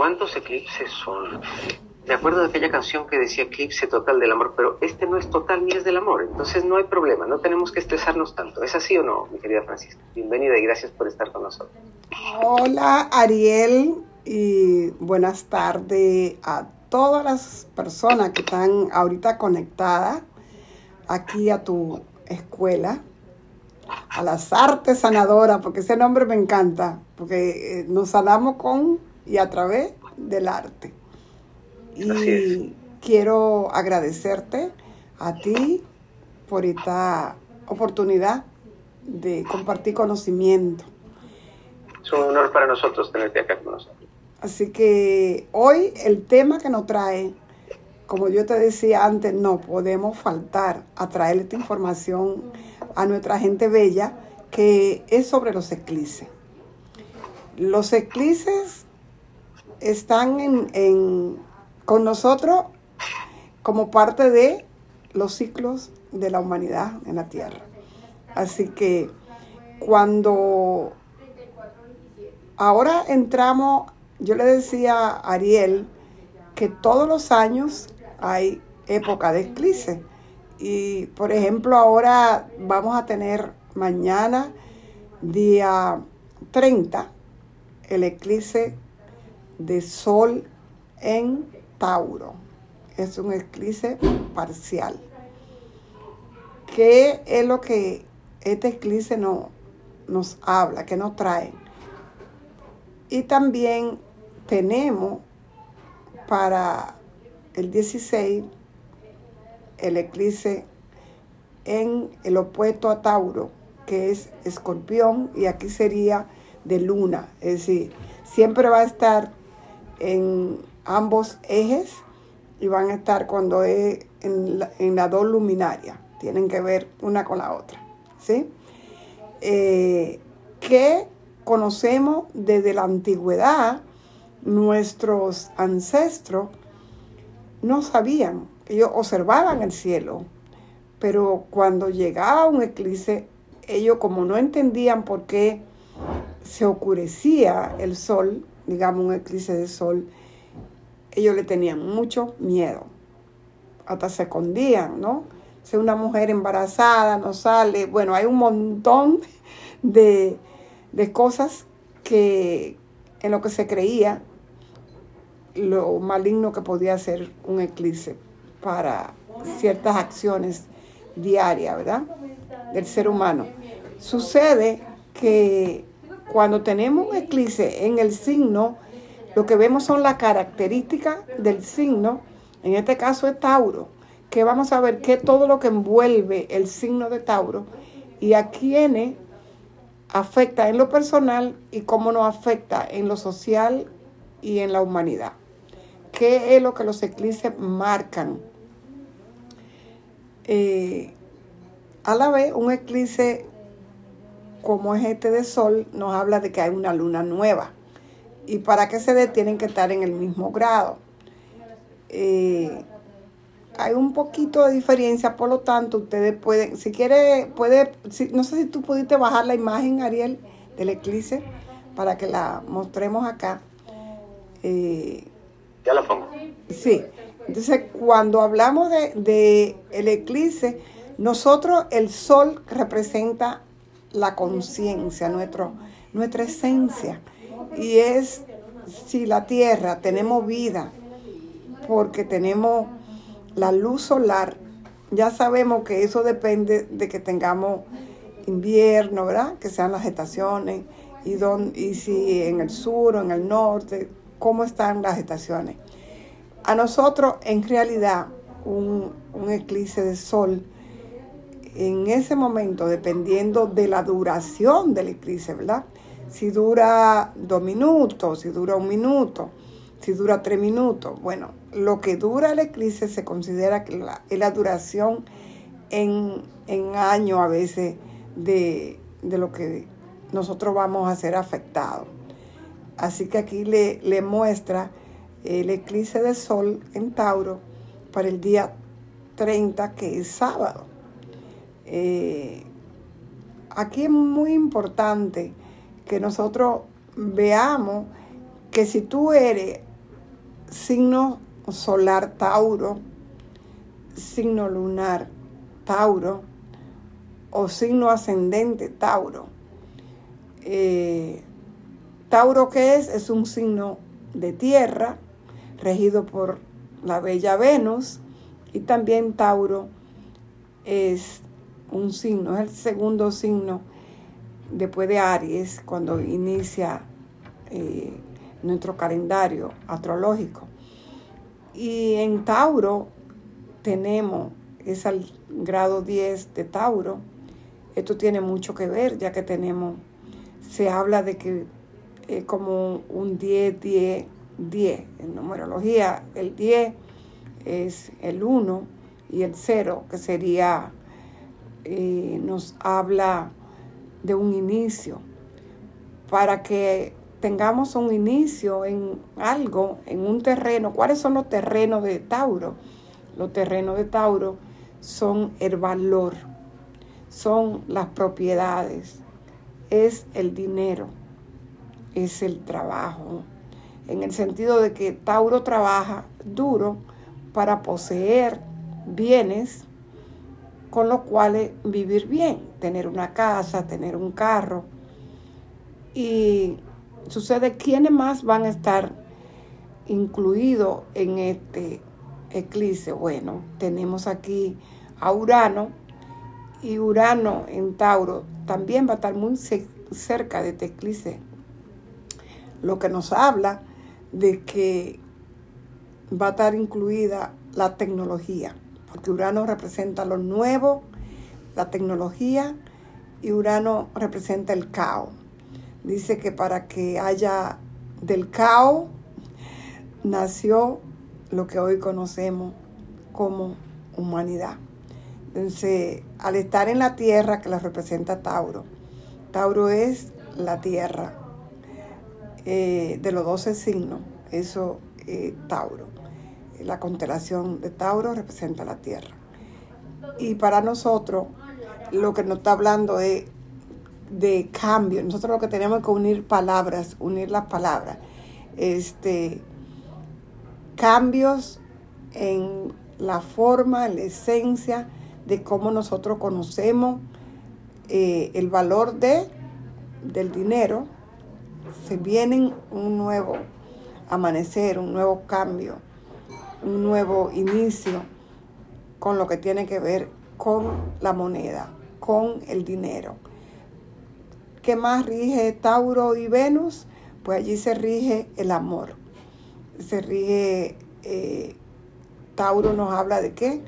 ¿Cuántos eclipses son? Me acuerdo de aquella canción que decía eclipse total del amor, pero este no es total ni es del amor, entonces no hay problema, no tenemos que estresarnos tanto. ¿Es así o no, mi querida Francisca? Bienvenida y gracias por estar con nosotros. Hola Ariel y buenas tardes a todas las personas que están ahorita conectadas aquí a tu escuela, a las artes sanadoras, porque ese nombre me encanta, porque eh, nos sanamos con y a través del arte. Y quiero agradecerte a ti por esta oportunidad de compartir conocimiento. Es un honor para nosotros tenerte acá con nosotros. Así que hoy el tema que nos trae, como yo te decía antes, no podemos faltar a traer esta información a nuestra gente bella, que es sobre los eclipses. Los eclipses están en, con nosotros como parte de los ciclos de la humanidad en la Tierra. Así que cuando ahora entramos, yo le decía a Ariel que todos los años hay época de eclipse. Y por ejemplo, ahora vamos a tener mañana, día 30, el eclipse de Sol en Tauro. Es un eclipse parcial. ¿Qué es lo que este eclipse no, nos habla, que nos trae? Y también tenemos para el 16 el eclipse en el opuesto a Tauro, que es escorpión, y aquí sería de luna. Es decir, siempre va a estar en ambos ejes y van a estar cuando es en la, en dos luminarias. Tienen que ver una con la otra. ¿Sí? Eh, conocemos desde la antigüedad, nuestros ancestros no sabían, ellos observaban el cielo, pero cuando llegaba un eclipse, ellos como no entendían por qué se oscurecía el sol, digamos, un eclipse de sol, ellos le tenían mucho miedo. Hasta se escondían, ¿no? Si una mujer embarazada no sale, bueno, hay un montón de, de cosas que en lo que se creía lo maligno que podía ser un eclipse para ciertas acciones diarias, ¿verdad? Del ser humano. Sucede que cuando tenemos un eclipse en el signo, lo que vemos son las características del signo, en este caso es Tauro, que vamos a ver qué todo lo que envuelve el signo de Tauro y a quiénes afecta en lo personal y cómo nos afecta en lo social y en la humanidad. ¿Qué es lo que los eclipses marcan? Eh, a la vez, un eclipse como es este de sol, nos habla de que hay una luna nueva. Y para que se dé, tienen que estar en el mismo grado. Eh, hay un poquito de diferencia, por lo tanto, ustedes pueden, si quiere, puede, no sé si tú pudiste bajar la imagen, Ariel, del eclipse, para que la mostremos acá. Eh, ya la pongo. Sí. Entonces, cuando hablamos de, de el eclipse, nosotros, el sol representa la conciencia, nuestra esencia. Y es si la tierra tenemos vida, porque tenemos la luz solar, ya sabemos que eso depende de que tengamos invierno, ¿verdad? Que sean las estaciones y, don, y si en el sur o en el norte, cómo están las estaciones. A nosotros, en realidad, un, un eclipse de sol en ese momento, dependiendo de la duración del eclipse, ¿verdad? Si dura dos minutos, si dura un minuto, si dura tres minutos. Bueno, lo que dura el eclipse se considera que es la duración en, en años a veces de, de, lo que nosotros vamos a ser afectados. Así que aquí le, le muestra el eclipse de sol en Tauro para el día 30, que es sábado. Eh, aquí es muy importante que nosotros veamos que si tú eres signo solar Tauro, signo lunar Tauro o signo ascendente Tauro. Eh, Tauro que es es un signo de tierra regido por la bella Venus y también Tauro es un signo, es el segundo signo después de Aries cuando inicia eh, nuestro calendario astrológico. Y en Tauro tenemos, es al grado 10 de Tauro, esto tiene mucho que ver ya que tenemos, se habla de que es como un 10, 10, 10. En numerología, el 10 es el 1 y el 0, que sería, eh, nos habla de un inicio. Para que tengamos un inicio en algo, en un terreno. ¿Cuáles son los terrenos de Tauro? Los terrenos de Tauro son el valor, son las propiedades, es el dinero, es el trabajo, en el sentido de que Tauro trabaja duro para poseer bienes con los cuales vivir bien, tener una casa, tener un carro. Y sucede, ¿quiénes más van a estar incluidos en este eclipse? Bueno, tenemos aquí a Urano y Urano en Tauro también va a estar muy cerca de este eclipse, lo que nos habla de que va a estar incluida la tecnología, porque Urano representa lo nuevo, la tecnología, y Urano representa el caos. Dice que para que haya del caos nació lo que hoy conocemos como humanidad. Entonces, al estar en la tierra que la representa Tauro, Tauro es la tierra, eh, de los 12 signos, eso eh, Tauro. La constelación de Tauro representa la Tierra. Y para nosotros, lo que nos está hablando es de cambio. Nosotros lo que tenemos que unir palabras, unir las palabras. Este, cambios en la forma, en la esencia de cómo nosotros conocemos eh, el valor de, del dinero, se viene un nuevo amanecer, un nuevo cambio, un nuevo inicio con lo que tiene que ver con la moneda, con el dinero. ¿Qué más rige Tauro y Venus? Pues allí se rige el amor. Se rige, eh, Tauro nos habla de qué?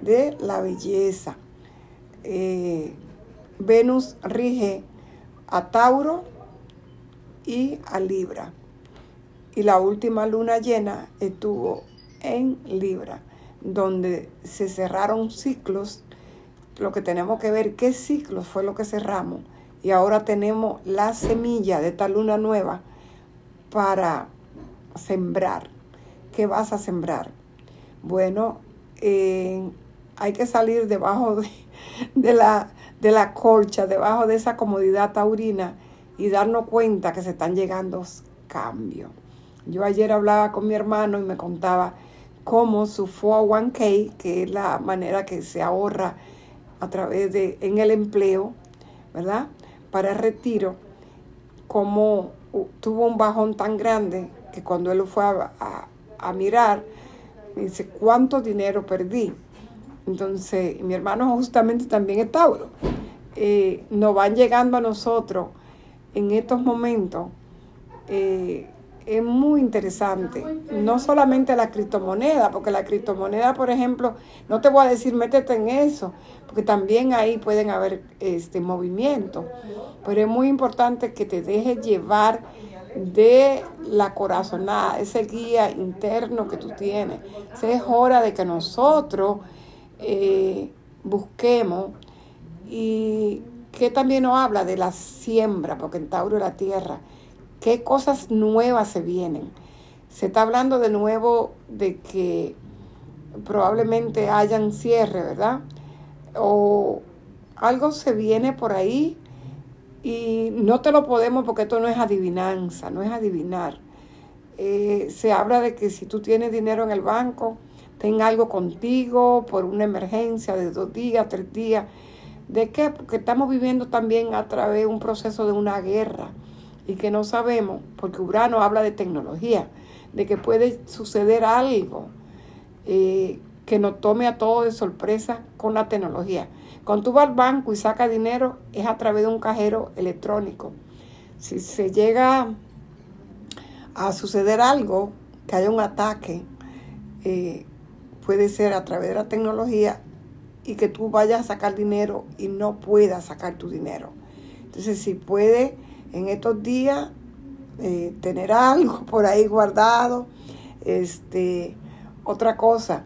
De la belleza. Eh, Venus rige a Tauro y a Libra. Y la última luna llena estuvo en Libra, donde se cerraron ciclos. Lo que tenemos que ver, qué ciclos fue lo que cerramos. Y ahora tenemos la semilla de esta luna nueva para sembrar. ¿Qué vas a sembrar? Bueno, eh, hay que salir debajo de, la, de la colcha, debajo de esa comodidad taurina y darnos cuenta que se están llegando cambios. Yo ayer hablaba con mi hermano y me contaba cómo su 401k, que es la manera que se ahorra a través de, en el empleo, ¿verdad? Para el retiro, cómo tuvo un bajón tan grande que cuando él lo fue a, mirar, me dice, ¿cuánto dinero perdí? Entonces, mi hermano justamente también es Tauro. Eh, nos van llegando a nosotros en estos momentos eh, es muy interesante. No solamente la criptomoneda, porque la criptomoneda, por ejemplo, no te voy a decir métete en eso, porque también ahí pueden haber este movimiento. Pero es muy importante que te dejes llevar de la corazonada, ese guía interno que tú tienes. es hora de que nosotros eh, busquemos y que también nos habla de la siembra, porque en Tauro la tierra qué cosas nuevas se vienen. Se está hablando de nuevo de que probablemente hayan cierre, ¿verdad? O algo se viene por ahí y no te lo podemos porque esto no es adivinanza, no es adivinar. Eh, se habla de que si tú tienes dinero en el banco, ten algo contigo por una emergencia de dos días, tres días. ¿De qué? Porque estamos viviendo también a través de un proceso de una guerra y que no sabemos, porque Urano habla de tecnología, de que puede suceder algo eh, que nos tome a todos de sorpresa con la tecnología. Cuando tú vas al banco y sacas dinero, es a través de un cajero electrónico. Si se llega a suceder algo, que haya un ataque, eh, puede ser a través de la tecnología y que tú vayas a sacar dinero y no puedas sacar tu dinero. Entonces, si puede en estos días eh, tener algo por ahí guardado, este, otra cosa,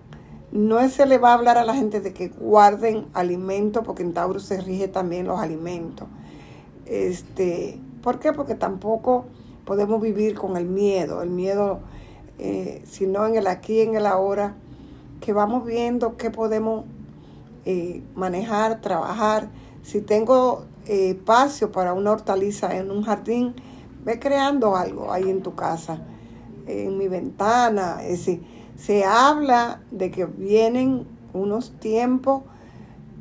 no se le va a hablar a la gente de que guarden alimentos, porque en Tauro se rige también los alimentos. Este, ¿Por qué? Porque tampoco podemos vivir con el miedo, el miedo, eh, sino en el aquí, en el ahora, que vamos viendo qué podemos eh, manejar, trabajar. Si tengo eh, espacio para una hortaliza en un jardín, ve creando algo ahí en tu casa, en mi ventana. Es decir, se habla de que vienen unos tiempos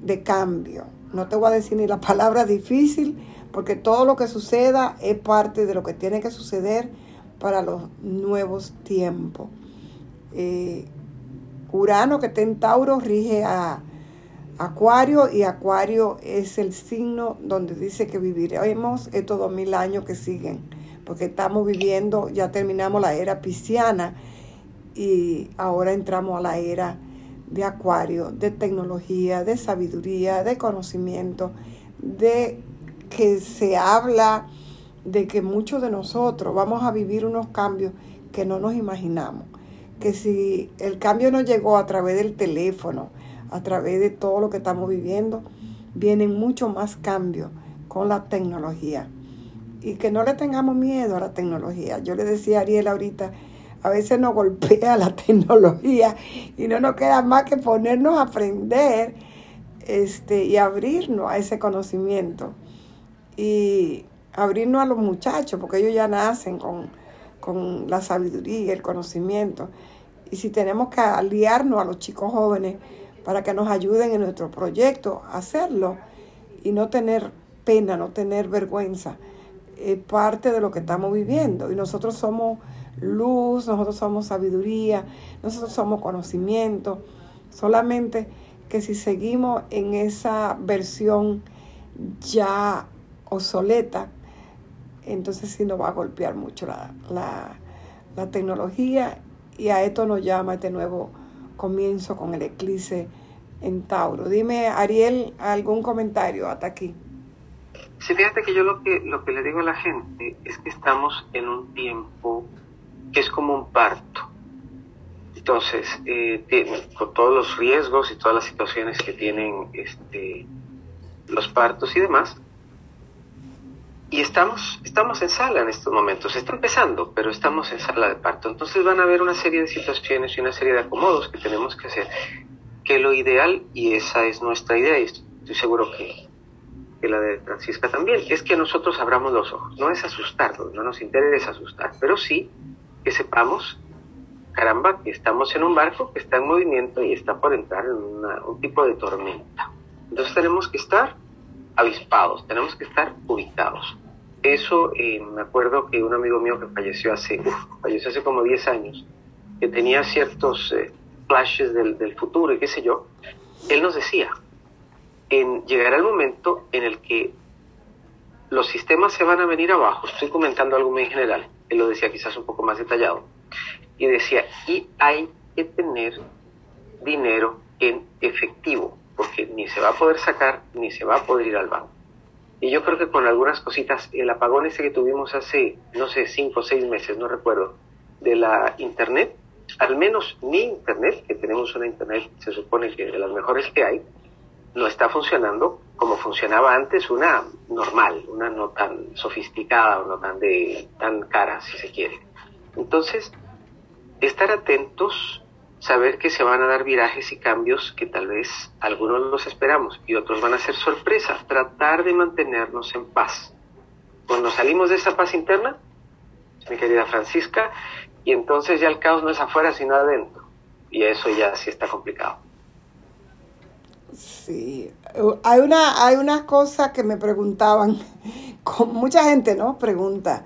de cambio. No te voy a decir ni la palabra difícil, porque todo lo que suceda es parte de lo que tiene que suceder para los nuevos tiempos. Eh, Urano que está en Tauro rige a Acuario y Acuario es el signo donde dice que viviremos estos dos mil años que siguen, porque estamos viviendo, ya terminamos la era pisciana y ahora entramos a la era de Acuario, de tecnología, de sabiduría, de conocimiento, de que se habla de que muchos de nosotros vamos a vivir unos cambios que no nos imaginamos. Que si el cambio no llegó a través del teléfono, a través de todo lo que estamos viviendo, vienen mucho más cambios con la tecnología. Y que no le tengamos miedo a la tecnología. Yo le decía a Ariel ahorita, a veces nos golpea la tecnología y no nos queda más que ponernos a aprender este, y abrirnos a ese conocimiento. Y abrirnos a los muchachos, porque ellos ya nacen con, con la sabiduría, el conocimiento. Y si tenemos que aliarnos a los chicos jóvenes, para que nos ayuden en nuestro proyecto a hacerlo y no tener pena, no tener vergüenza. Es parte de lo que estamos viviendo y nosotros somos luz, nosotros somos sabiduría, nosotros somos conocimiento. Solamente que si seguimos en esa versión ya obsoleta, entonces sí nos va a golpear mucho la, la tecnología y a esto nos llama este nuevo comienzo con el eclipse en Tauro. Dime, Ariel, algún comentario hasta aquí. Sí, fíjate que yo lo que, lo que le digo a la gente es que estamos en un tiempo que es como un parto. Entonces, eh, con todos los riesgos y todas las situaciones que tienen este, los partos y demás, y estamos, estamos en sala en estos momentos. Está empezando, pero estamos en sala de parto. Entonces van a haber una serie de situaciones y una serie de acomodos que tenemos que hacer. Que lo ideal, y esa es nuestra idea, y estoy seguro que, que la de Francisca también, es que nosotros abramos los ojos. No es asustarnos, no nos interesa asustar, pero sí que sepamos, caramba, que estamos en un barco que está en movimiento y está por entrar en un tipo de tormenta. Entonces tenemos que estar avispados, tenemos que estar ubicados. Eso eh, me acuerdo que un amigo mío que falleció hace, falleció hace como 10 años, que tenía ciertos eh, flashes del, del, futuro y qué sé yo, él nos decía, en, llegará el momento en el que los sistemas se van a venir abajo, estoy comentando algo muy general, él lo decía quizás un poco más detallado, y decía, y hay que tener dinero en efectivo, porque ni se va a poder sacar ni se va a poder ir al banco. Y yo creo que con algunas cositas, el apagón ese que tuvimos hace, no sé, cinco o seis meses, no recuerdo, de la Internet, al menos mi Internet, que tenemos una Internet, se supone que de las mejores que hay, no está funcionando como funcionaba antes, una normal, una no tan sofisticada o no tan, de, tan cara, si se quiere. Entonces, estar atentos saber que se van a dar virajes y cambios que tal vez algunos los esperamos y otros van a ser sorpresas. Tratar de mantenernos en paz. Cuando salimos de esa paz interna, mi querida Francisca, y entonces ya el caos no es afuera sino adentro y eso ya sí está complicado. Sí, hay una, hay una cosa que me preguntaban, con mucha gente, ¿no? Pregunta,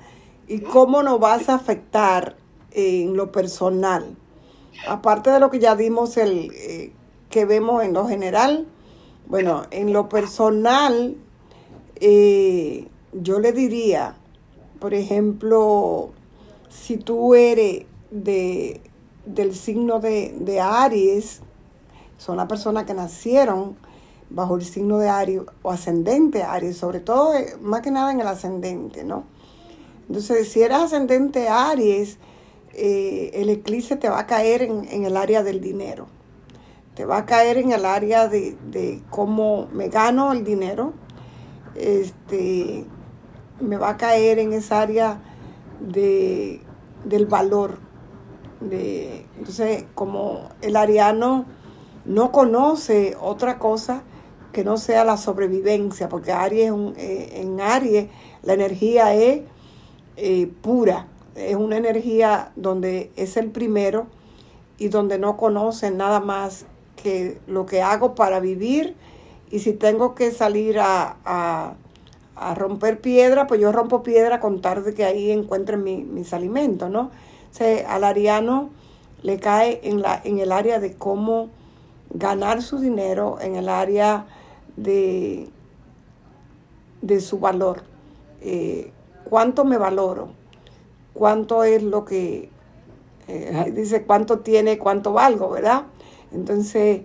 ¿y cómo nos vas a afectar en lo personal? Aparte de lo que ya dimos, el eh, que vemos en lo general, bueno, en lo personal, eh, yo le diría, por ejemplo, si tú eres de, del signo de, de Aries, son las personas que nacieron bajo el signo de Aries o ascendente Aries, sobre todo eh, más que nada en el ascendente, ¿no? Entonces, si eres ascendente Aries, eh, el eclipse te va a caer en, el área del dinero. Te va a caer en el área de, cómo me gano el dinero. Este, me va a caer en esa área de, del valor. Entonces, como el ariano no conoce otra cosa que no sea la sobrevivencia, porque Aries eh, en Aries la energía es eh, pura, es una energía donde es el primero y donde no conoce nada más que lo que hago para vivir y si tengo que salir a, a, romper piedra, pues yo rompo piedra con tarde que ahí encuentren mis alimentos, ¿no? O al ariano le cae en, la, en el área de cómo ganar su dinero en el área de, de su valor. Eh, ¿Cuánto me valoro? ¿Cuánto es lo que, eh, dice, cuánto tiene, cuánto valgo, ¿verdad? Entonces,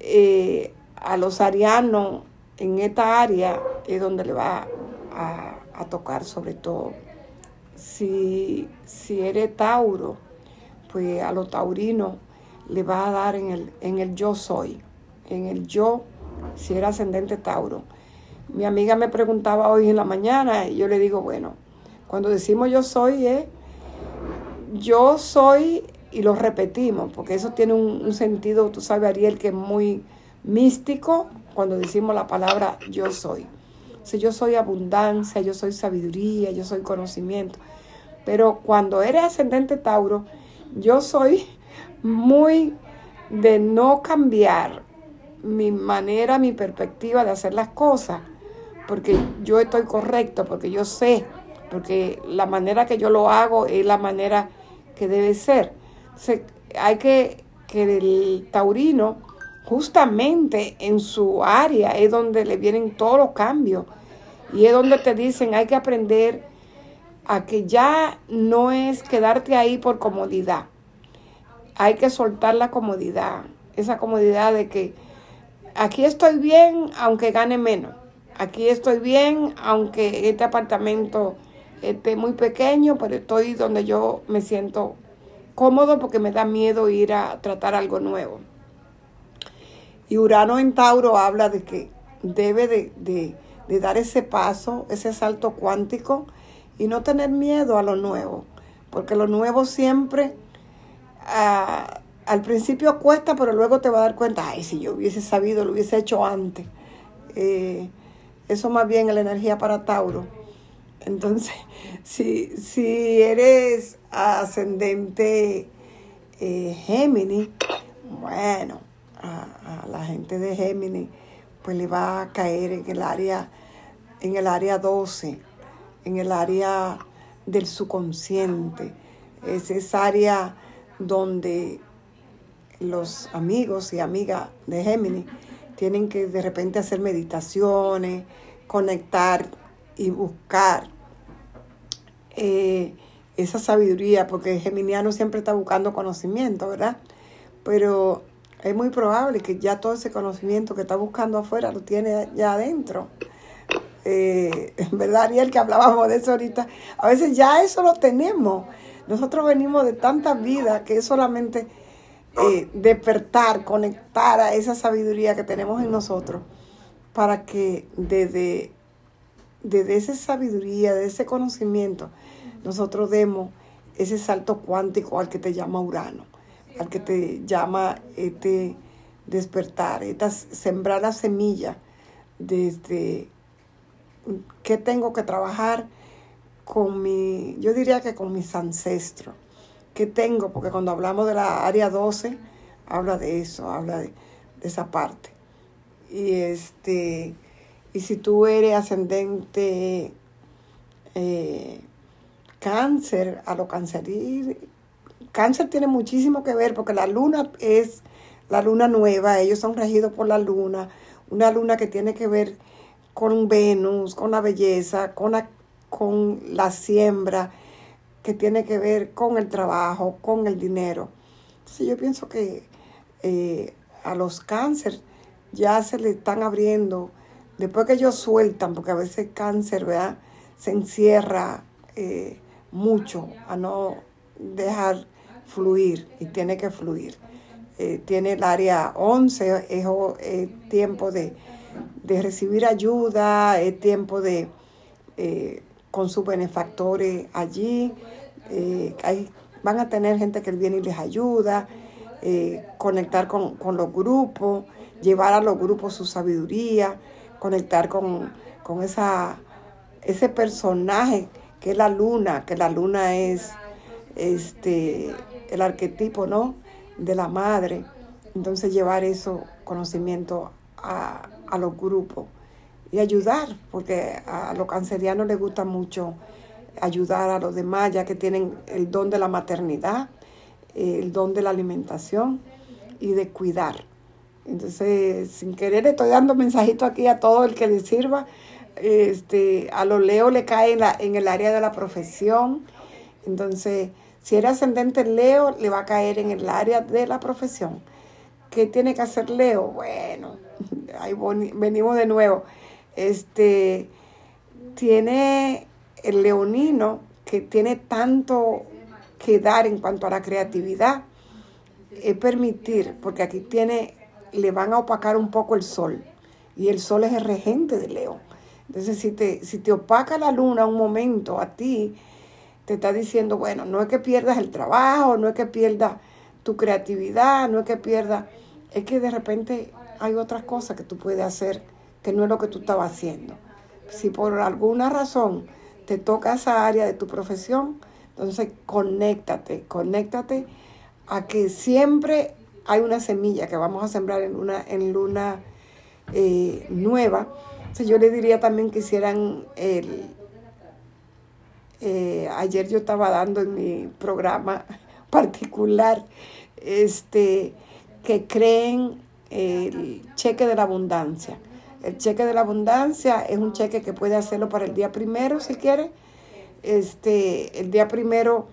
eh, a los arianos en esta área es donde le va a, a tocar sobre todo. Si, si eres Tauro, pues a los taurinos le va a dar en el, en el yo soy, en el yo, si era ascendente Tauro. Mi amiga me preguntaba hoy en la mañana y yo le digo, bueno, cuando decimos yo soy es yo soy y lo repetimos, porque eso tiene un, sentido, tú sabes, Ariel, que es muy místico cuando decimos la palabra yo soy. si yo soy abundancia, yo soy sabiduría, yo soy conocimiento. Pero cuando eres ascendente Tauro, yo soy muy de no cambiar mi manera, mi perspectiva de hacer las cosas, porque yo estoy correcto, porque yo sé, porque la manera que yo lo hago es la manera que debe ser. hay que que el taurino justamente en su área es donde le vienen todos los cambios y es donde te dicen hay que aprender a que ya no es quedarte ahí por comodidad hay que soltar la comodidad, esa comodidad de que aquí estoy bien aunque gane menos, aquí estoy bien aunque este apartamento esté muy pequeño, pero estoy donde yo me siento cómodo porque me da miedo ir a tratar algo nuevo. Y Urano en Tauro habla de que debe de, de dar ese paso, ese salto cuántico y no tener miedo a lo nuevo, porque lo nuevo siempre al principio cuesta, pero luego te va a dar cuenta, ay, si yo hubiese sabido, lo hubiese hecho antes. Eh, eso más bien es la energía para Tauro. Entonces, si, si eres ascendente eh, Géminis, bueno, a, la gente de Géminis, pues le va a caer en el área, en el área 12, en el área del subconsciente. Es esa área donde los amigos y amigas de Géminis tienen que de repente hacer meditaciones, conectar y buscar eh, esa sabiduría, porque geminiano siempre está buscando conocimiento, ¿verdad? Pero es muy probable que ya todo ese conocimiento que está buscando afuera lo tiene ya adentro. Eh, ¿Verdad, Ariel? Que hablábamos de eso ahorita. A veces ya eso lo tenemos. Nosotros venimos de tanta vida que es solamente eh, despertar, conectar a esa sabiduría que tenemos en nosotros para que desde, desde esa sabiduría, de ese conocimiento, nosotros demos ese salto cuántico al que te llama Urano, al que te llama este despertar, esta, sembrar la semilla desde qué tengo que trabajar con mi, yo diría que con mis ancestros, que tengo, porque cuando hablamos de la área 12, habla de eso, habla de, esa parte. Y este, y si tú eres ascendente eh, cáncer, a lo cancerir, cáncer tiene muchísimo que ver porque la luna es la luna nueva, ellos son regidos por la luna, una luna que tiene que ver con Venus, con la belleza, con la, con la siembra, que tiene que ver con el trabajo, con el dinero. Entonces yo pienso que eh, a los cáncer ya se le están abriendo, después que ellos sueltan, porque a veces cáncer, ¿verdad? Se encierra eh, mucho a no dejar fluir y tiene que fluir. Eh, tiene el área 11, es, tiempo de, recibir ayuda, es tiempo de, con sus benefactores allí, hay, van a tener gente que viene y les ayuda, eh, conectar con, los grupos, llevar a los grupos su sabiduría, conectar con, esa, ese personaje que es la luna, que la luna es este, el arquetipo ¿no? de la madre. Entonces llevar eso, conocimiento a, a los grupos y ayudar, porque a los cancerianos les gusta mucho ayudar a los demás, ya que tienen el don de la maternidad el don de la alimentación y de cuidar. Entonces, sin querer, estoy dando mensajito aquí a todo el que le sirva. Este, a los Leo le cae en, la, en el área de la profesión. Entonces, si era ascendente Leo, le va a caer en el área de la profesión. ¿Qué tiene que hacer Leo? Bueno, ahí venimos de nuevo. Este tiene el leonino que tiene tanto que dar en cuanto a la creatividad es permitir, porque aquí tiene, le van a opacar un poco el sol, y el sol es el regente de León. Entonces, si te, si te opaca la luna un momento a ti, te está diciendo, bueno, no es que pierdas el trabajo, no es que pierdas tu creatividad, no es que pierdas, es que de repente hay otras cosas que tú puedes hacer que no es lo que tú estabas haciendo. Si por alguna razón te toca esa área de tu profesión, entonces, conéctate, conéctate a que siempre hay una semilla que vamos a sembrar en luna, en luna eh, nueva. Yo le diría también que hicieran el... Eh, ayer yo estaba dando en mi programa particular este, que creen el cheque de la abundancia. El cheque de la abundancia es un cheque que puede hacerlo para el día primero si quiere este, el día primero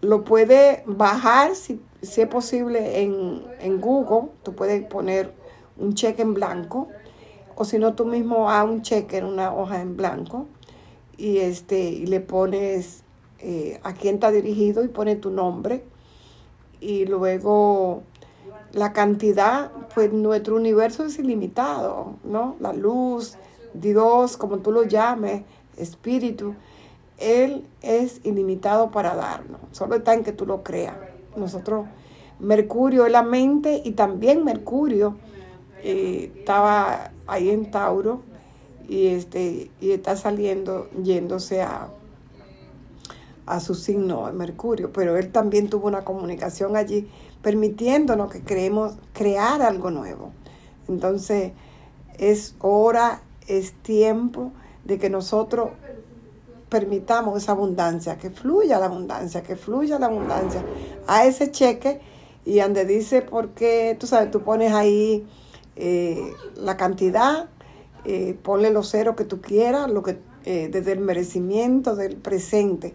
lo puede bajar si, es posible en, Google, tú puedes poner un cheque en blanco o si no tú mismo haz un cheque en una hoja en blanco y este y le pones eh, a quién está dirigido y pone tu nombre. Y luego la cantidad pues nuestro universo es ilimitado no la luz Dios como tú lo llames espíritu él es ilimitado para darnos. Solo está en que tú lo creas. Nosotros, Mercurio es la mente y también Mercurio eh, estaba ahí en Tauro y, este, y está saliendo, yéndose a, a su signo, Mercurio. Pero él también tuvo una comunicación allí permitiéndonos que creemos crear algo nuevo. Entonces, es hora, es tiempo de que nosotros permitamos esa abundancia, que fluya la abundancia, que fluya la abundancia a ese cheque. Y donde dice porque, tú sabes, tú pones ahí eh, la cantidad, eh, ponle los ceros que tú quieras, lo que eh, desde el merecimiento del presente.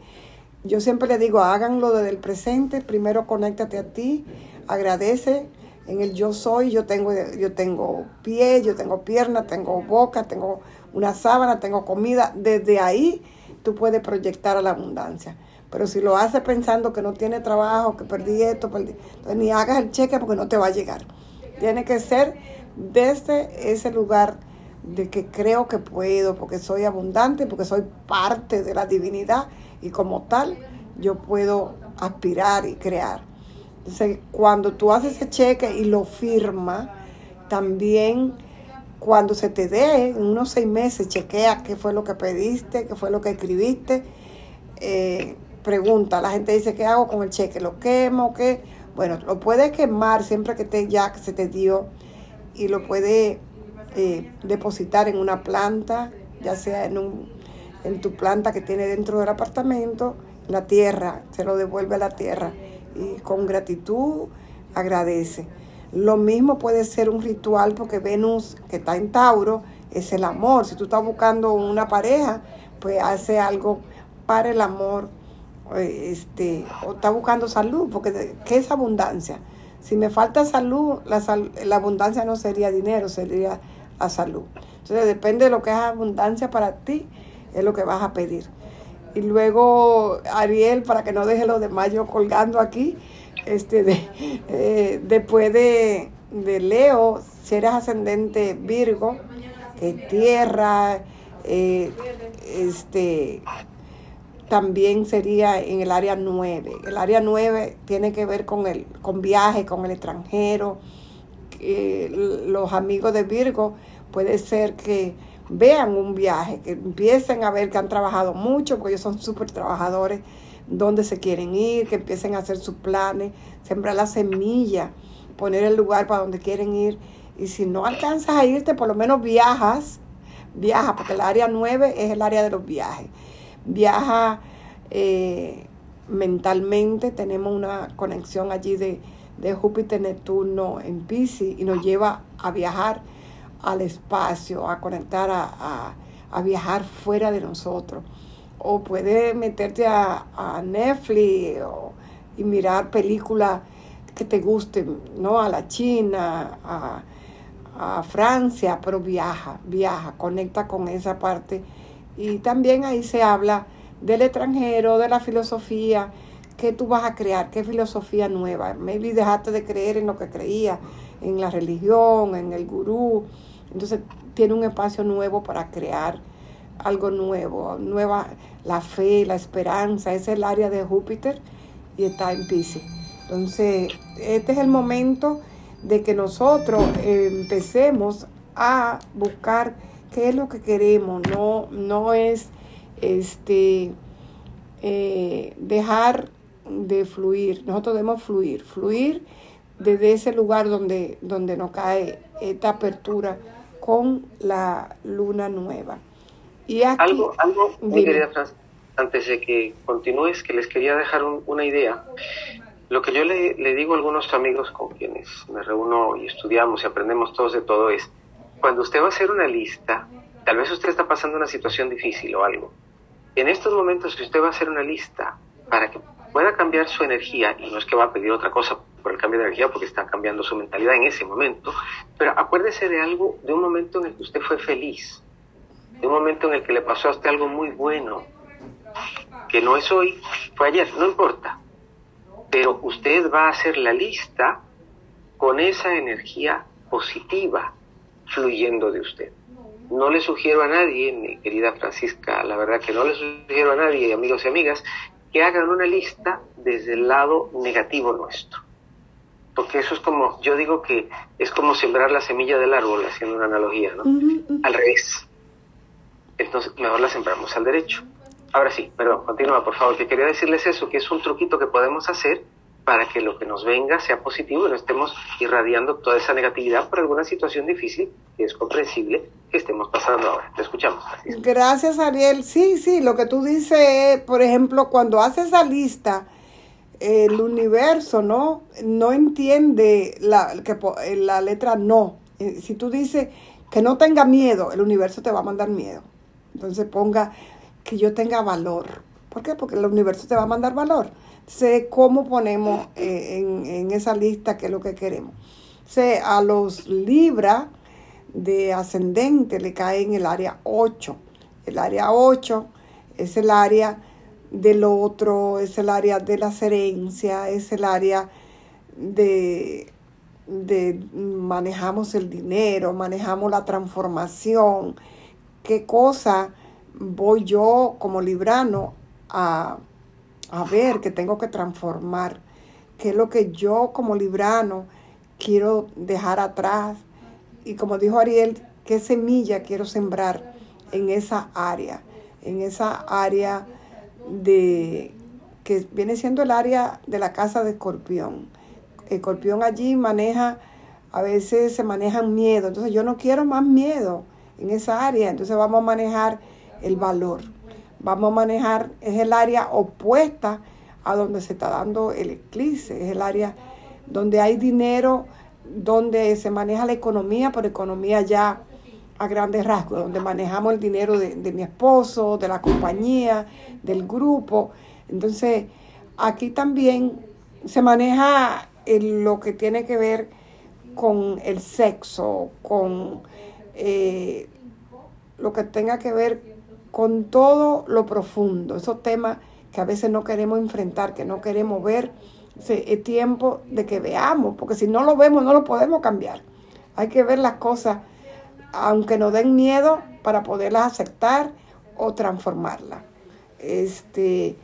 Yo siempre le digo, háganlo desde el presente, primero conéctate a ti, agradece en el yo soy, yo tengo, yo tengo pie, yo tengo pierna, tengo boca, tengo una sábana, tengo comida, desde ahí tú puedes proyectar a la abundancia. Pero si lo haces pensando que no tiene trabajo, que perdí esto, perdí, entonces ni hagas el cheque porque no te va a llegar. Tiene que ser desde ese lugar de que creo que puedo, porque soy abundante, porque soy parte de la divinidad y como tal yo puedo aspirar y crear. Entonces, cuando tú haces ese cheque y lo firma, también cuando se te dé, en unos seis meses, chequea qué fue lo que pediste, qué fue lo que escribiste. Eh, pregunta, la gente dice, ¿qué hago con el cheque? ¿Lo quemo? ¿Qué? Bueno, lo puedes quemar siempre que te, ya se te dio y lo puedes eh, depositar en una planta, ya sea en, un, en tu planta que tiene dentro del apartamento, la tierra, se lo devuelve a la tierra y con gratitud agradece. Lo mismo puede ser un ritual porque Venus, que está en Tauro, es el amor. Si tú estás buscando una pareja, pues hace algo para el amor. Eh, este, o está buscando salud, porque ¿qué es abundancia? Si me falta salud, la, la abundancia no sería dinero, sería la salud. Entonces depende de lo que es abundancia para ti, es lo que vas a pedir. Y luego Ariel, para que no deje lo de mayo colgando aquí, este de, eh, después de, de, Leo, si eres ascendente Virgo, que tierra, eh, este también sería en el área 9. El área 9 tiene que ver con el con viaje, con el extranjero. los amigos de Virgo puede ser que vean un viaje, que empiecen a ver que han trabajado mucho, porque ellos son súper trabajadores, dónde se quieren ir, que empiecen a hacer sus planes, sembrar la semilla, poner el lugar para donde quieren ir. Y si no alcanzas a irte, por lo menos viajas, viaja, porque el área 9 es el área de los viajes. Viaja eh, mentalmente, tenemos una conexión allí de, de Júpiter-Neptuno en Pisces y nos lleva a viajar al espacio, a conectar a, a, viajar fuera de nosotros. O puedes meterte a, Netflix y mirar películas que te gusten, ¿no? A la China, a, a Francia, pero viaja, viaja, conecta con esa parte. Y también ahí se habla del extranjero, de la filosofía, que tú vas a crear, qué filosofía nueva. Maybe dejaste de creer en lo que creía, en la religión, en el gurú, entonces tiene un espacio nuevo para crear algo nuevo, nueva, la fe, la esperanza, es el área de Júpiter y está en Pisces. Entonces, este es el momento de que nosotros empecemos a buscar qué es lo que queremos, no, no es este eh, dejar de fluir, nosotros debemos fluir, fluir desde ese lugar donde, donde nos cae esta apertura con la luna nueva. Y algo, algo mi querida antes de que continúes, que les quería dejar una idea. Lo que yo le, le, digo a algunos amigos con quienes me reúno y estudiamos y aprendemos todos de todo es, cuando usted va a hacer una lista, tal vez usted está pasando una situación difícil o algo. En estos momentos, si usted va a hacer una lista para que pueda cambiar su energía, y no es que va a pedir otra cosa por el cambio de energía porque está cambiando su mentalidad en ese momento, pero acuérdese de algo, de un momento en el que usted fue feliz, de un momento en el que le pasó a usted algo muy bueno, que no es hoy, fue ayer, no importa, pero usted va a hacer la lista con esa energía positiva fluyendo de usted. No le sugiero a nadie, mi querida Francisca, la verdad que no le sugiero a nadie, amigos y amigas, que hagan una lista desde el lado negativo nuestro porque eso es como, yo digo que es como sembrar la semilla del árbol, haciendo una analogía, ¿no? Al revés. Entonces, mejor la sembramos al derecho. Ahora sí, perdón, continúa, por favor, que quería decirles eso, que es un truquito que podemos hacer para que lo que nos venga sea positivo y no estemos irradiando toda esa negatividad por alguna situación difícil que es comprensible que estemos pasando ahora. Te escuchamos. Gracias, Ariel. Sí, sí, lo que tú dices, por ejemplo, cuando haces esa lista, el universo, ¿no? No entiende la, que, la letra no. Eh, si tú dices que no tenga miedo, el universo te va a mandar miedo. Entonces ponga que yo tenga valor. ¿Por qué? Porque el universo te va a mandar valor. Sé cómo ponemos eh, en, esa lista qué es lo que queremos. Sé a los Libra de ascendente le cae en el área 8. El área 8 es el área del otro, es el área de la herencias, es el área de, de manejamos el dinero, manejamos la transformación, qué cosa voy yo como librano a, a ver que tengo que transformar, qué es lo que yo como librano quiero dejar atrás. Y como dijo Ariel, qué semilla quiero sembrar en esa área, en esa área de que viene siendo el área de la casa de escorpión. Escorpión allí maneja, a veces se manejan miedo, entonces yo no quiero más miedo en esa área, entonces vamos a manejar el valor. Vamos a manejar, es el área opuesta a donde se está dando el eclipse, es el área donde hay dinero, donde se maneja la economía, por economía ya a grandes rasgos, donde manejamos el dinero de, mi esposo, de la compañía, del grupo. Entonces, aquí también se maneja lo que tiene que ver con el sexo, con eh, lo que tenga que ver con todo lo profundo, esos temas que a veces no queremos enfrentar, que no queremos ver. Es tiempo de que veamos, porque si no lo vemos no lo podemos cambiar. Hay que ver las cosas, aunque nos den miedo, para poderlas aceptar o transformarlas. Este,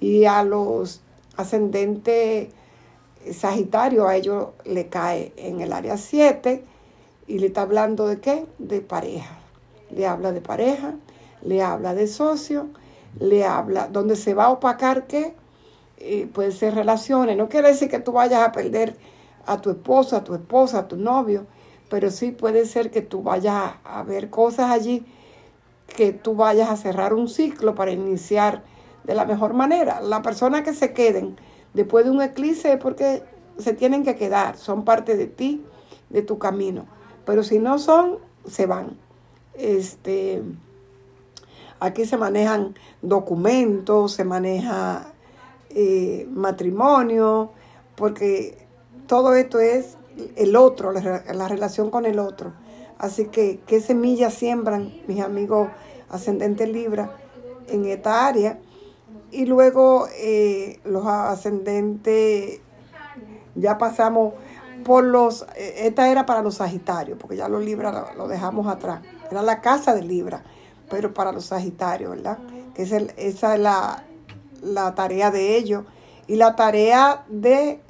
y a los ascendentes Sagitario, a ellos le cae en el área 7 y le está hablando de qué? De pareja. Le habla de pareja, le habla de socio, le habla donde se va a opacar qué? Eh, puede ser relaciones. No quiere decir que tú vayas a perder a tu esposo, a tu esposa, a tu novio, pero sí puede ser que tú vayas a ver cosas allí que tú vayas a cerrar un ciclo para iniciar de la mejor manera. La persona que se queden después de un eclipse es porque se tienen que quedar, son parte de ti, de tu camino. Pero si no son, se van. Este, aquí se manejan documentos, se maneja eh, matrimonio, porque todo esto es el otro, la, la, relación con el otro. Así que, ¿qué semillas siembran mis amigos ascendentes Libra en esta área? Y luego eh, los ascendentes, ya pasamos por los, eh, esta era para los Sagitarios, porque ya los Libra lo, dejamos atrás. Era la casa de Libra, pero para los Sagitarios, ¿verdad? Que es esa es la, la tarea de ellos. Y la tarea de,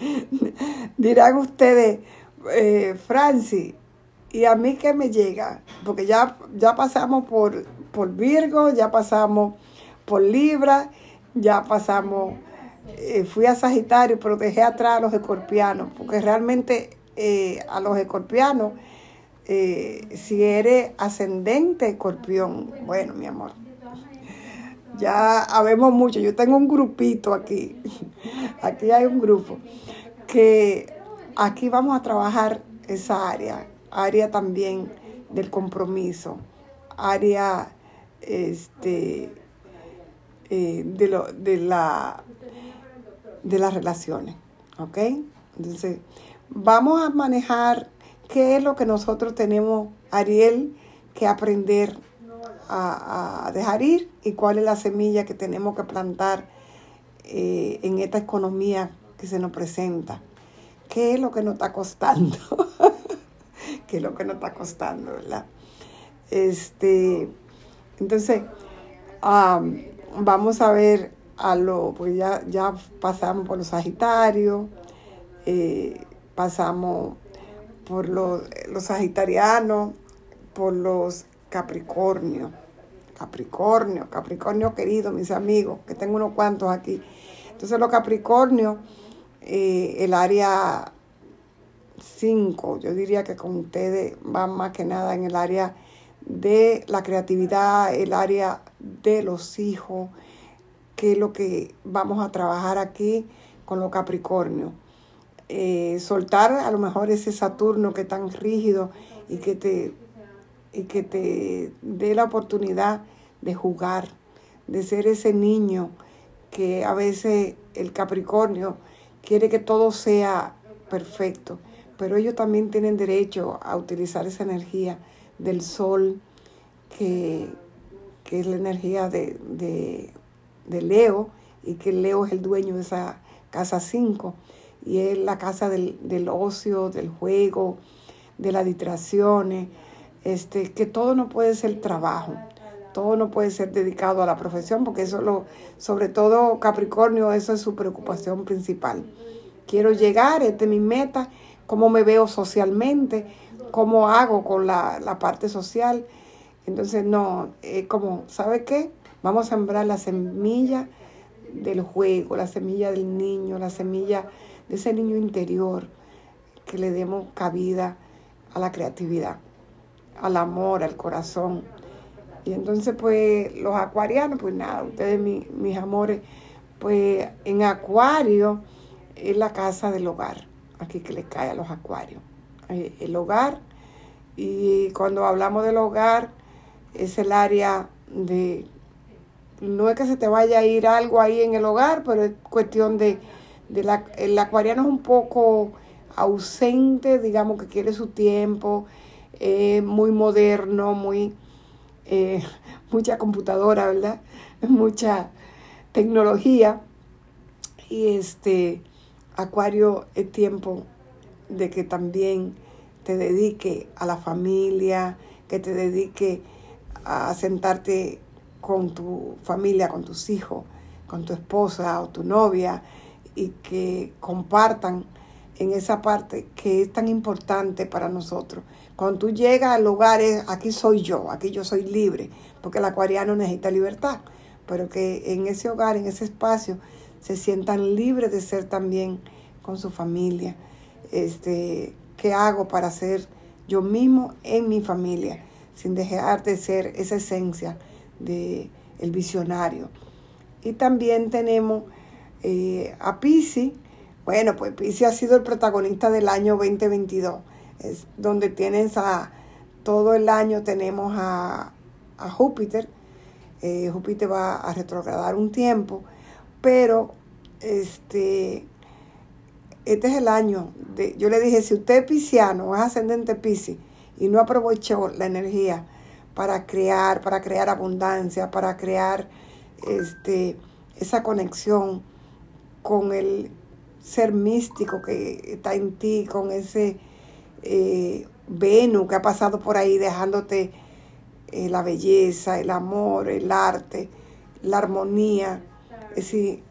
dirán ustedes, eh, Francis, y a mí que me llega, porque ya, ya pasamos por, por Virgo, ya pasamos por Libra, ya pasamos, eh, fui a Sagitario, pero dejé atrás a los escorpianos, porque realmente eh, a los escorpianos, eh, si eres ascendente escorpión, bueno, mi amor, ya habemos mucho. Yo tengo un grupito aquí, aquí hay un grupo, que aquí vamos a trabajar esa área, área también del compromiso, área este de, lo, de, la, de las relaciones. ¿Ok? Entonces, vamos a manejar qué es lo que nosotros tenemos, Ariel, que aprender a, dejar ir y cuál es la semilla que tenemos que plantar eh, en esta economía que se nos presenta. ¿Qué es lo que nos está costando? ¿Qué es lo que nos está costando, verdad? Este, entonces, vamos a ver a lo, pues ya, ya pasamos por los Sagitarios, eh, pasamos por los, los Sagitarianos, por los Capricornio. Capricornio, Capricornio querido, mis amigos, que tengo unos cuantos aquí. Entonces los Capricornio, eh, el área 5, yo diría que con ustedes van más que nada en el área de la creatividad, el área de los hijos, que es lo que vamos a trabajar aquí con los Capricornio. Eh, soltar a lo mejor ese Saturno que es tan rígido y que te, y que te dé la oportunidad de jugar, de ser ese niño que a veces el Capricornio quiere que todo sea perfecto, pero ellos también tienen derecho a utilizar esa energía del sol, que, es la energía de, Leo, y que Leo es el dueño de esa casa 5, y es la casa del, del, ocio, del juego, de las distracciones, este, que todo no puede ser trabajo, todo no puede ser dedicado a la profesión, porque eso lo, sobre todo Capricornio, eso es su preocupación principal. Quiero llegar, esta es mi meta, cómo me veo socialmente, cómo hago con la, parte social. Entonces, no, como, ¿sabe qué? Vamos a sembrar la semilla del juego, la semilla del niño, la semilla de ese niño interior, que le demos cabida a la creatividad, al amor, al corazón. Y entonces, pues, los acuarianos, pues nada, ustedes, mis amores, pues en Acuario es la casa del hogar, aquí que le cae a los acuarios. Eh, el hogar, y cuando hablamos del hogar, es el área de, no es que se te vaya a ir algo ahí en el hogar, pero es cuestión de, de la, el acuariano es un poco ausente, digamos que quiere su tiempo, muy moderno, muy, eh, mucha computadora, ¿verdad? Mucha tecnología. Y este, Acuario es tiempo de que también te dedique a la familia, que te dedique a sentarte con tu familia, con tus hijos, con tu esposa o tu novia y que compartan en esa parte que es tan importante para nosotros. Cuando tú llegas al lugar, aquí soy yo, aquí yo soy libre, porque el acuariano necesita libertad, pero que en ese hogar, en ese espacio, se sientan libres de ser también con su familia. Este, ¿Qué hago para ser yo mismo en mi familia, sin dejar de ser esa esencia del el visionario? Y también tenemos eh, a Pisi. Bueno, pues Pisi ha sido el protagonista del año 2022, es donde tienes a todo el año tenemos a, a Júpiter. Eh, Júpiter va a retrogradar un tiempo, pero este este es el año de, yo le dije, si usted es pisciano, es ascendente Piscis, y no aprovechó la energía para crear, para crear abundancia, para crear este, esa conexión con el ser místico que está en ti, con ese eh, Venus que ha pasado por ahí dejándote eh, la belleza, el amor, el arte, la armonía. Es decir,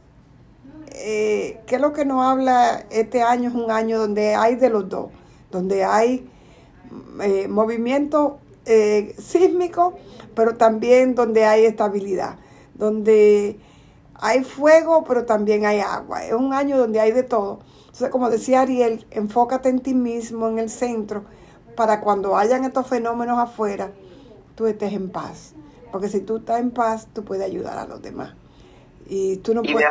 eh, ¿qué es lo que nos habla este año? Es un año donde hay de los dos, donde hay movimiento eh, sísmico, pero también donde hay estabilidad, donde hay fuego, pero también hay agua. Es un año donde hay de todo. Entonces, como decía Ariel, enfócate en ti mismo, en el centro, para cuando hayan estos fenómenos afuera, tú estés en paz. Porque si tú estás en paz, tú puedes ayudar a los demás. Y tú no puedes...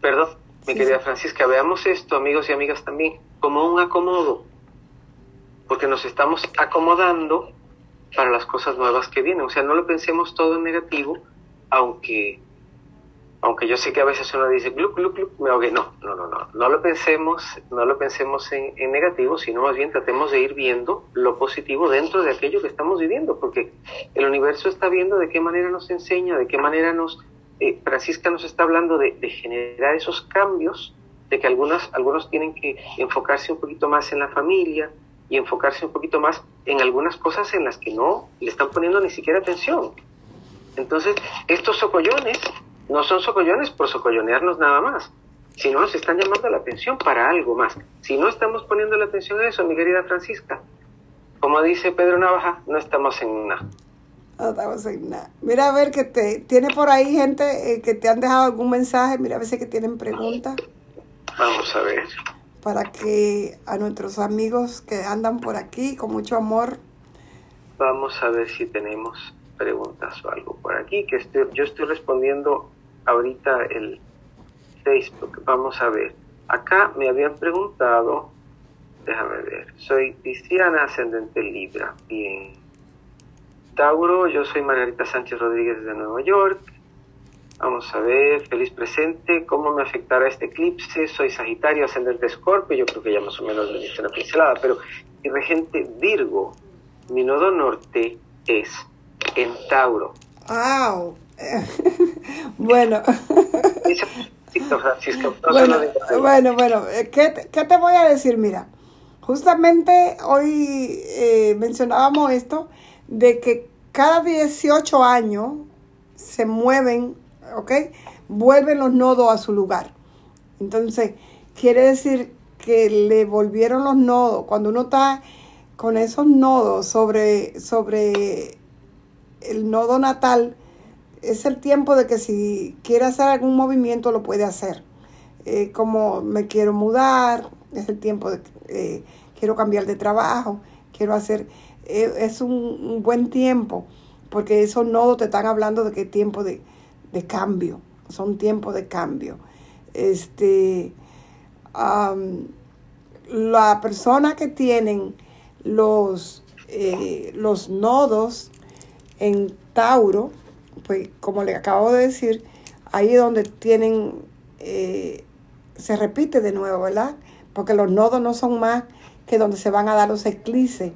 perdón, mi querida Francisca, veamos esto, amigos y amigas también, como un acomodo, porque nos estamos acomodando para las cosas nuevas que vienen. O sea, no lo pensemos todo en negativo, aunque aunque yo sé que a veces uno dice, gluc, gluc, gluc, me ahogué. No, no, no, no. No lo pensemos, no lo pensemos en, en, negativo, sino más bien tratemos de ir viendo lo positivo dentro de aquello que estamos viviendo, porque el universo está viendo de qué manera nos enseña, de qué manera nos, eh, Francisca nos está hablando de, generar esos cambios, de que algunas, algunos tienen que enfocarse un poquito más en la familia y enfocarse un poquito más en algunas cosas en las que no le están poniendo ni siquiera atención. Entonces, estos socollones no son socollones por socollonearnos nada más, sino nos están llamando la atención para algo más. Si no estamos poniendo la atención a eso, mi querida Francisca, como dice Pedro Navaja, no estamos en nada. No estamos en nada. Mira a ver que te tiene por ahí gente eh, que te han dejado algún mensaje. Mira a ver si que tienen preguntas. Vamos a ver. Para que a nuestros amigos que andan por aquí con mucho amor. Vamos a ver si tenemos preguntas o algo por aquí. Que yo estoy respondiendo ahorita el Facebook. Vamos a ver. Acá me habían preguntado. Déjame ver. Soy cristiana ascendente Libra. Bien. Tauro, yo soy Margarita Sánchez Rodríguez de Nueva York. Vamos a ver, feliz presente, ¿cómo me afectará este eclipse? Soy Sagitario, ascendente Escorpio, yo creo que ya más o menos le diste una pincelada, pero mi regente Virgo, mi nodo norte es en Tauro. ¡Wow! bueno. bueno, bueno, bueno, ¿qué, ¿qué, te voy a decir? Mira, justamente hoy eh, mencionábamos esto de que cada 18 años se mueven, ¿ok? Vuelven los nodos a su lugar. Entonces, quiere decir que le volvieron los nodos. Cuando uno está con esos nodos sobre, sobre el nodo natal, es el tiempo de que si quiere hacer algún movimiento lo puede hacer. Eh, como me quiero mudar, es el tiempo de eh, quiero cambiar de trabajo, quiero hacer, eh, es un, buen tiempo, porque esos nodos te están hablando de que tiempo de, de cambio, son tiempos de cambio. Este, la persona que tienen los, los nodos en Tauro, pues como le acabo de decir, ahí es donde tienen, eh, se repite de nuevo, ¿verdad? Porque los nodos no son más que donde se van a dar los eclipses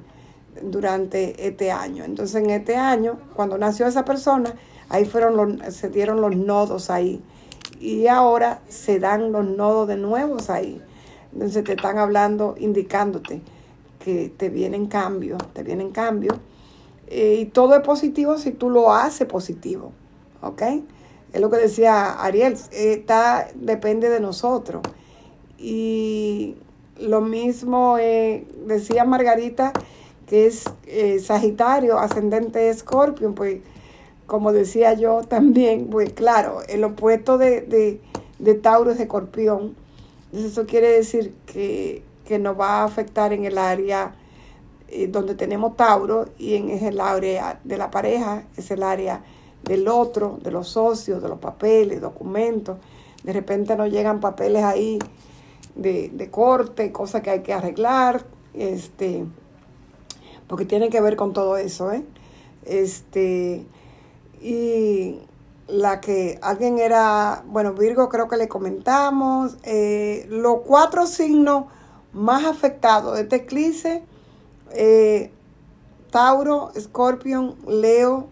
durante este año. Entonces en este año, cuando nació esa persona, ahí fueron los, se dieron los nodos ahí. Y ahora se dan los nodos de nuevos ahí. Entonces te están hablando, indicándote que te vienen cambios, te vienen cambios eh, y todo es positivo si tú lo haces positivo. ¿Ok? Es lo que decía Ariel, está, depende de nosotros. Y lo mismo eh, decía Margarita, que es eh, Sagitario, ascendente Escorpio, pues como decía yo también, pues claro, el opuesto de, de, de Tauro es Escorpión. eso quiere decir que, que nos va a afectar en el área eh, donde tenemos Tauro y en es el área de la pareja, es el área del otro, de los socios, de los papeles, documentos. De repente nos llegan papeles ahí de, de corte, cosas que hay que arreglar, este, porque tiene que ver con todo eso, ¿eh? Este, y la que alguien era, bueno, Virgo creo que le comentamos, eh, los cuatro signos más afectados de este eclipse eh, Tauro, Scorpion, Leo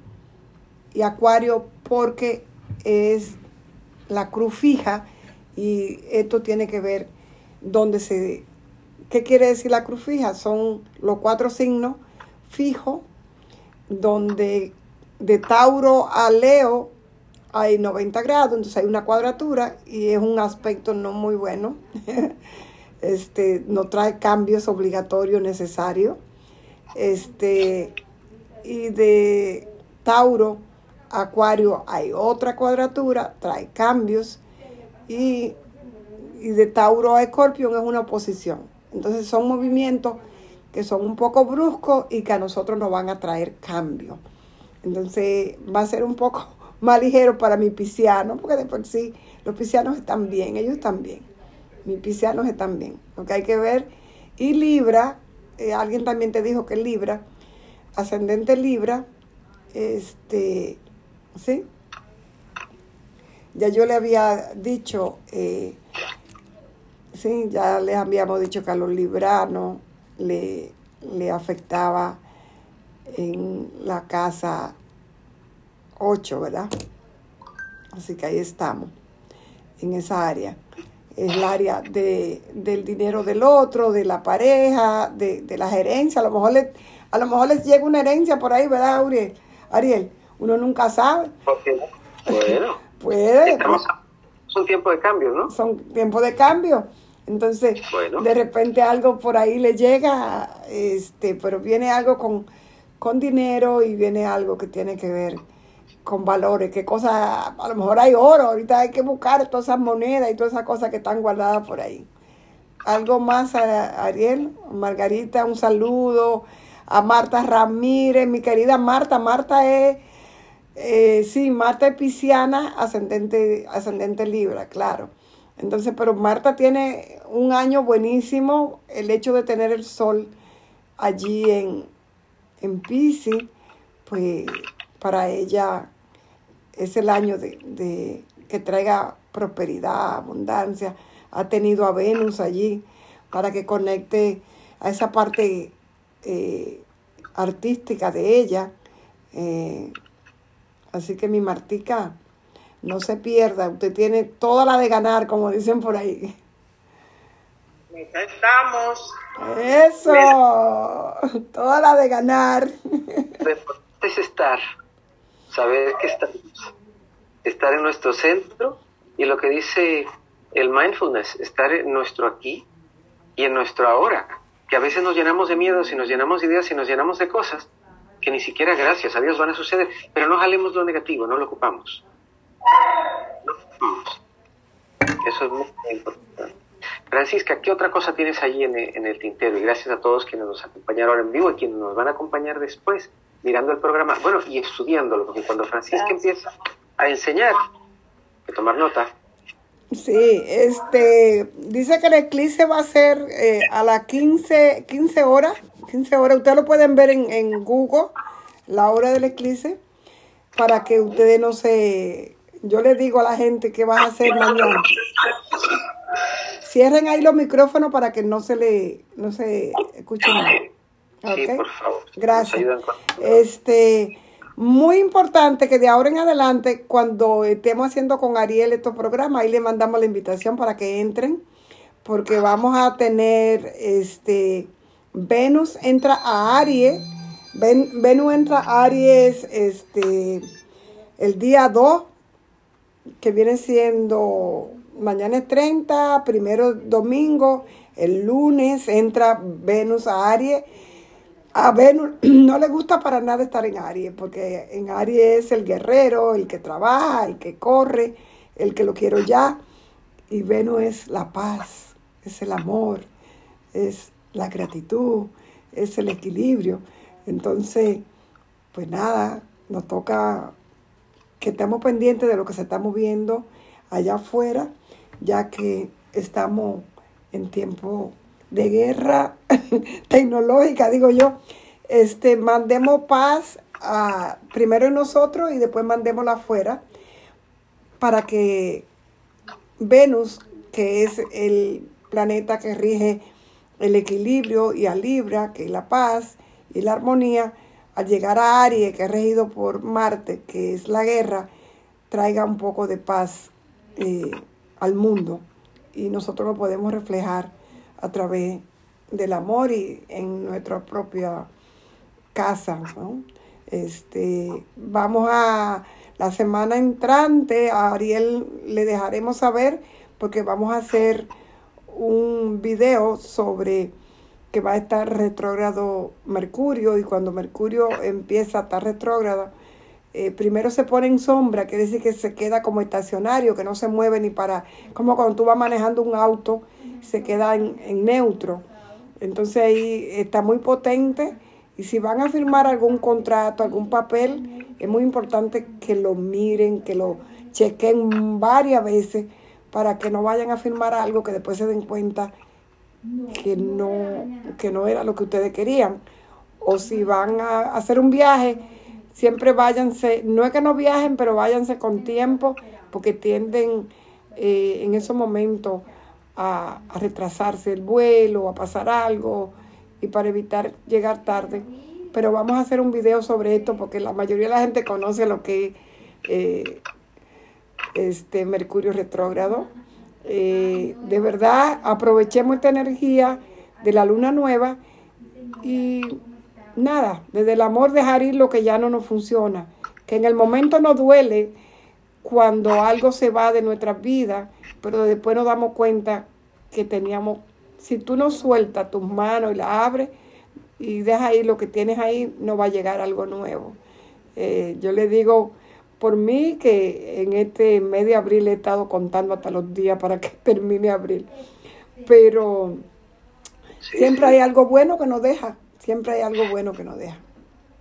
y Acuario porque es la cruz fija y esto tiene que ver donde se... ¿Qué quiere decir la cruz fija? Son los cuatro signos fijos donde de Tauro a Leo hay 90 grados, entonces hay una cuadratura y es un aspecto no muy bueno. este, no trae cambios obligatorios necesarios. Este, y de Tauro Acuario hay otra cuadratura, trae cambios. Y, y de Tauro a Escorpión es una oposición. Entonces son movimientos que son un poco bruscos y que a nosotros nos van a traer cambios. Entonces va a ser un poco más ligero para mi pisciano, porque de por sí los piscianos están bien, ellos están bien. Mis piscianos están bien. Lo que hay que ver. Y Libra eh, alguien también te dijo que Libra, ascendente Libra, este, ¿sí? Ya yo le había dicho, eh, sí, ya les habíamos dicho que a los libranos le, le afectaba en la casa 8, ¿verdad? Así que ahí estamos, en esa área es el área de, del dinero del otro, de la pareja, de, de la gerencia. A lo mejor les, a lo mejor les llega una herencia por ahí, ¿verdad, Ariel? Ariel, uno nunca sabe. Bueno, puede. son tiempos de cambio, ¿no? Son tiempos de cambio. Entonces, de repente algo por ahí le llega, este, pero viene algo con, con dinero y viene algo que tiene que ver con valores, qué cosas, a lo mejor hay oro, ahorita hay que buscar todas esas monedas y todas esas cosas que están guardadas por ahí. Algo más, a Ariel, Margarita, un saludo, a Marta Ramírez, mi querida Marta, Marta es, eh, sí, Marta es pisciana, ascendente, ascendente Libra, claro. Entonces, pero Marta tiene un año buenísimo, el hecho de tener el sol allí en, en Pisces, pues para ella es el año de, que traiga prosperidad, abundancia. Ha tenido a Venus allí para que conecte a esa parte eh, artística de ella. Eh, así que mi Martica, no se pierda, usted tiene toda la de ganar, como dicen por ahí. Estamos. Eso, toda la de ganar. Es estar saber que estamos, estar en nuestro centro y lo que dice el mindfulness, estar en nuestro aquí y en nuestro ahora, que a veces nos llenamos de miedos y nos llenamos de ideas y nos llenamos de cosas que ni siquiera gracias a Dios van a suceder, pero no jalemos lo negativo, no lo ocupamos. No lo ocupamos. Eso es muy importante. Francisca, ¿qué otra cosa tienes allí en el, tintero? Y gracias a todos quienes nos acompañaron ahora en vivo y quienes nos van a acompañar después, mirando el programa, bueno, y estudiándolo, porque cuando Francisca empieza a enseñar, hay que tomar nota. Sí, este, dice que el eclipse va a ser eh, a las 15, 15 horas, 15 horas, ustedes lo pueden ver en, en Google, la hora del eclipse, para que ustedes no se, yo les digo a la gente que va a hacer mañana. Cierren ahí los micrófonos para que no se le no se escuche nada. Sí, por favor. Gracias. Este, muy importante que de ahora en adelante, cuando estemos haciendo con Ariel estos programas, ahí le mandamos la invitación para que entren, porque vamos a tener, este, Venus entra a Aries, Venus entra a Aries, este, el día 2, que viene siendo mañana es 30, primero domingo, el lunes entra Venus a Aries. A Venus no le gusta para nada estar en Aries, porque en Aries es el guerrero, el que trabaja, el que corre, el que lo quiero ya. Y Venus es la paz, es el amor, es la gratitud, es el equilibrio. Entonces, pues nada, nos toca que estemos pendientes de lo que se está moviendo allá afuera ya que estamos en tiempo de guerra tecnológica, digo yo. Este, mandemos paz a, primero en nosotros y después mandémosla afuera para que Venus, que es el planeta que rige el equilibrio y a Libra, que es la paz y la armonía, al llegar a Aries, que es regido por Marte, que es la guerra, traiga un poco de paz eh, al mundo y nosotros lo podemos reflejar a través del amor y en nuestra propia casa. Este, vamos a la semana entrante, a Ariel le dejaremos saber porque vamos a hacer un video sobre que va a estar retrógrado Mercurio y cuando Mercurio empieza a estar retrógrado, eh, primero se pone en sombra, quiere decir que se queda como estacionario, que no se mueve ni para, como cuando tú vas manejando un auto, se queda en, neutro. Entonces ahí está muy potente y si van a firmar algún contrato, algún papel, es muy importante que lo miren, que lo chequen varias veces para que no vayan a firmar algo que después se den cuenta que no, que no era lo que ustedes querían. O si van a hacer un viaje, siempre váyanse, no es que no viajen, pero váyanse con tiempo, porque tienden eh, en esos momentos a, retrasarse el vuelo, a pasar algo, y para evitar llegar tarde. Pero vamos a hacer un video sobre esto, porque la mayoría de la gente conoce lo que eh, este Mercurio retrógrado. Eh, de verdad, aprovechemos esta energía de la luna nueva y nada, desde el amor dejar ir lo que ya no nos funciona, que en el momento nos duele cuando algo se va de nuestras vidas, pero después nos damos cuenta que teníamos, si tú no sueltas tus manos y la abres y dejas ahí lo que tienes ahí, no va a llegar algo nuevo. Eh, yo le digo por mí que en este mes de abril he estado contando hasta los días para que termine abril, pero siempre hay algo bueno que nos deja Siempre hay algo bueno que nos deja.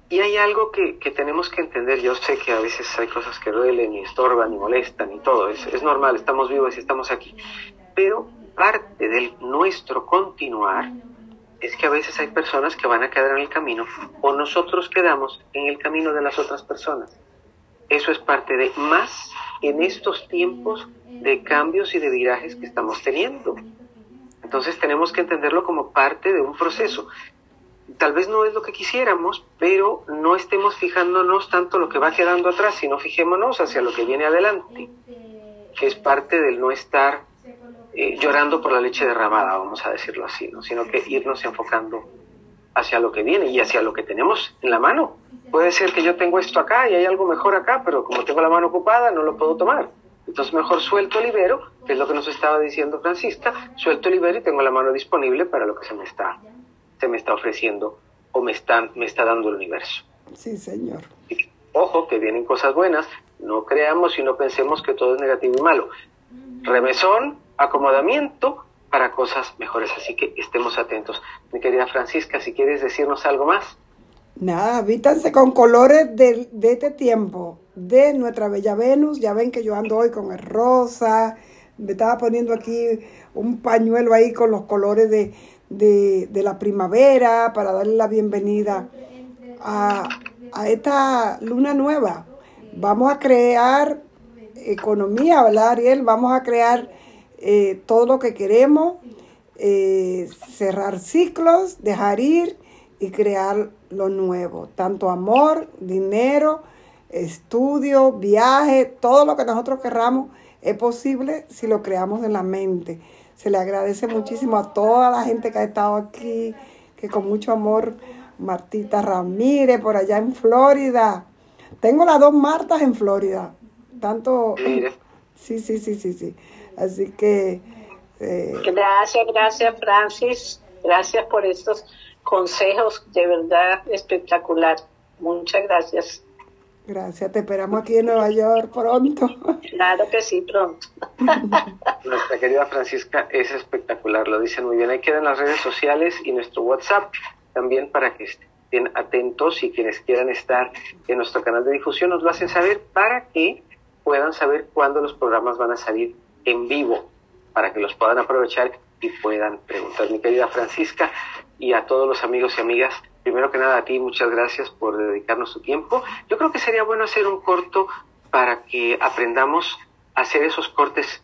Y hay algo que, tenemos que entender. Yo sé que a veces hay cosas que duelen y estorban y molestan y todo. Es, es normal, estamos vivos y estamos aquí. Pero parte del nuestro continuar es que a veces hay personas que van a quedar en el camino o nosotros quedamos en el camino de las otras personas. Eso es parte de más en estos tiempos de cambios y de virajes que estamos teniendo. Entonces tenemos que entenderlo como parte de un proceso tal vez no es lo que quisiéramos, pero no estemos fijándonos tanto lo que va quedando atrás, sino fijémonos hacia lo que viene adelante, que es parte del no estar eh, llorando por la leche derramada, vamos a decirlo así, ¿no? sino que irnos enfocando hacia lo que viene y hacia lo que tenemos en la mano. Puede ser que yo tengo esto acá y hay algo mejor acá, pero como tengo la mano ocupada no lo puedo tomar. Entonces mejor suelto, libero, que es lo que nos estaba diciendo Francisca, suelto, libero y tengo la mano disponible para lo que se me está se me está ofreciendo o me está, me está dando el universo. Sí, Señor. Ojo, que vienen cosas buenas. No creamos y no pensemos que todo es negativo y malo. Remesón, acomodamiento para cosas mejores. Así que estemos atentos. Mi querida Francisca, si quieres decirnos algo más. Nada, vítanse con colores de, de este tiempo, de nuestra bella Venus. Ya ven que yo ando hoy con el rosa. Me estaba poniendo aquí un pañuelo ahí con los colores de, de, de la primavera para darle la bienvenida a, a esta luna nueva. Vamos a crear economía, ¿verdad, Ariel? Vamos a crear eh, todo lo que queremos, eh, cerrar ciclos, dejar ir y crear lo nuevo. Tanto amor, dinero, estudio, viaje, todo lo que nosotros querramos es posible si lo creamos en la mente. Se le agradece muchísimo a toda la gente que ha estado aquí, que con mucho amor, Martita Ramírez por allá en Florida. Tengo las dos Martas en Florida. Tanto... Sí, sí, sí, sí, sí. Así que... Eh... Gracias, gracias Francis. Gracias por estos consejos de verdad espectacular. Muchas gracias. Gracias, te esperamos aquí en Nueva York pronto. Claro que sí, pronto. Nuestra querida Francisca es espectacular, lo dicen muy bien. Ahí quedan las redes sociales y nuestro WhatsApp también para que estén atentos y quienes quieran estar en nuestro canal de difusión nos lo hacen saber para que puedan saber cuándo los programas van a salir en vivo, para que los puedan aprovechar y puedan preguntar. Mi querida Francisca y a todos los amigos y amigas, primero que nada a ti, muchas gracias por dedicarnos su tiempo. Yo creo que sería bueno hacer un corto para que aprendamos a hacer esos cortes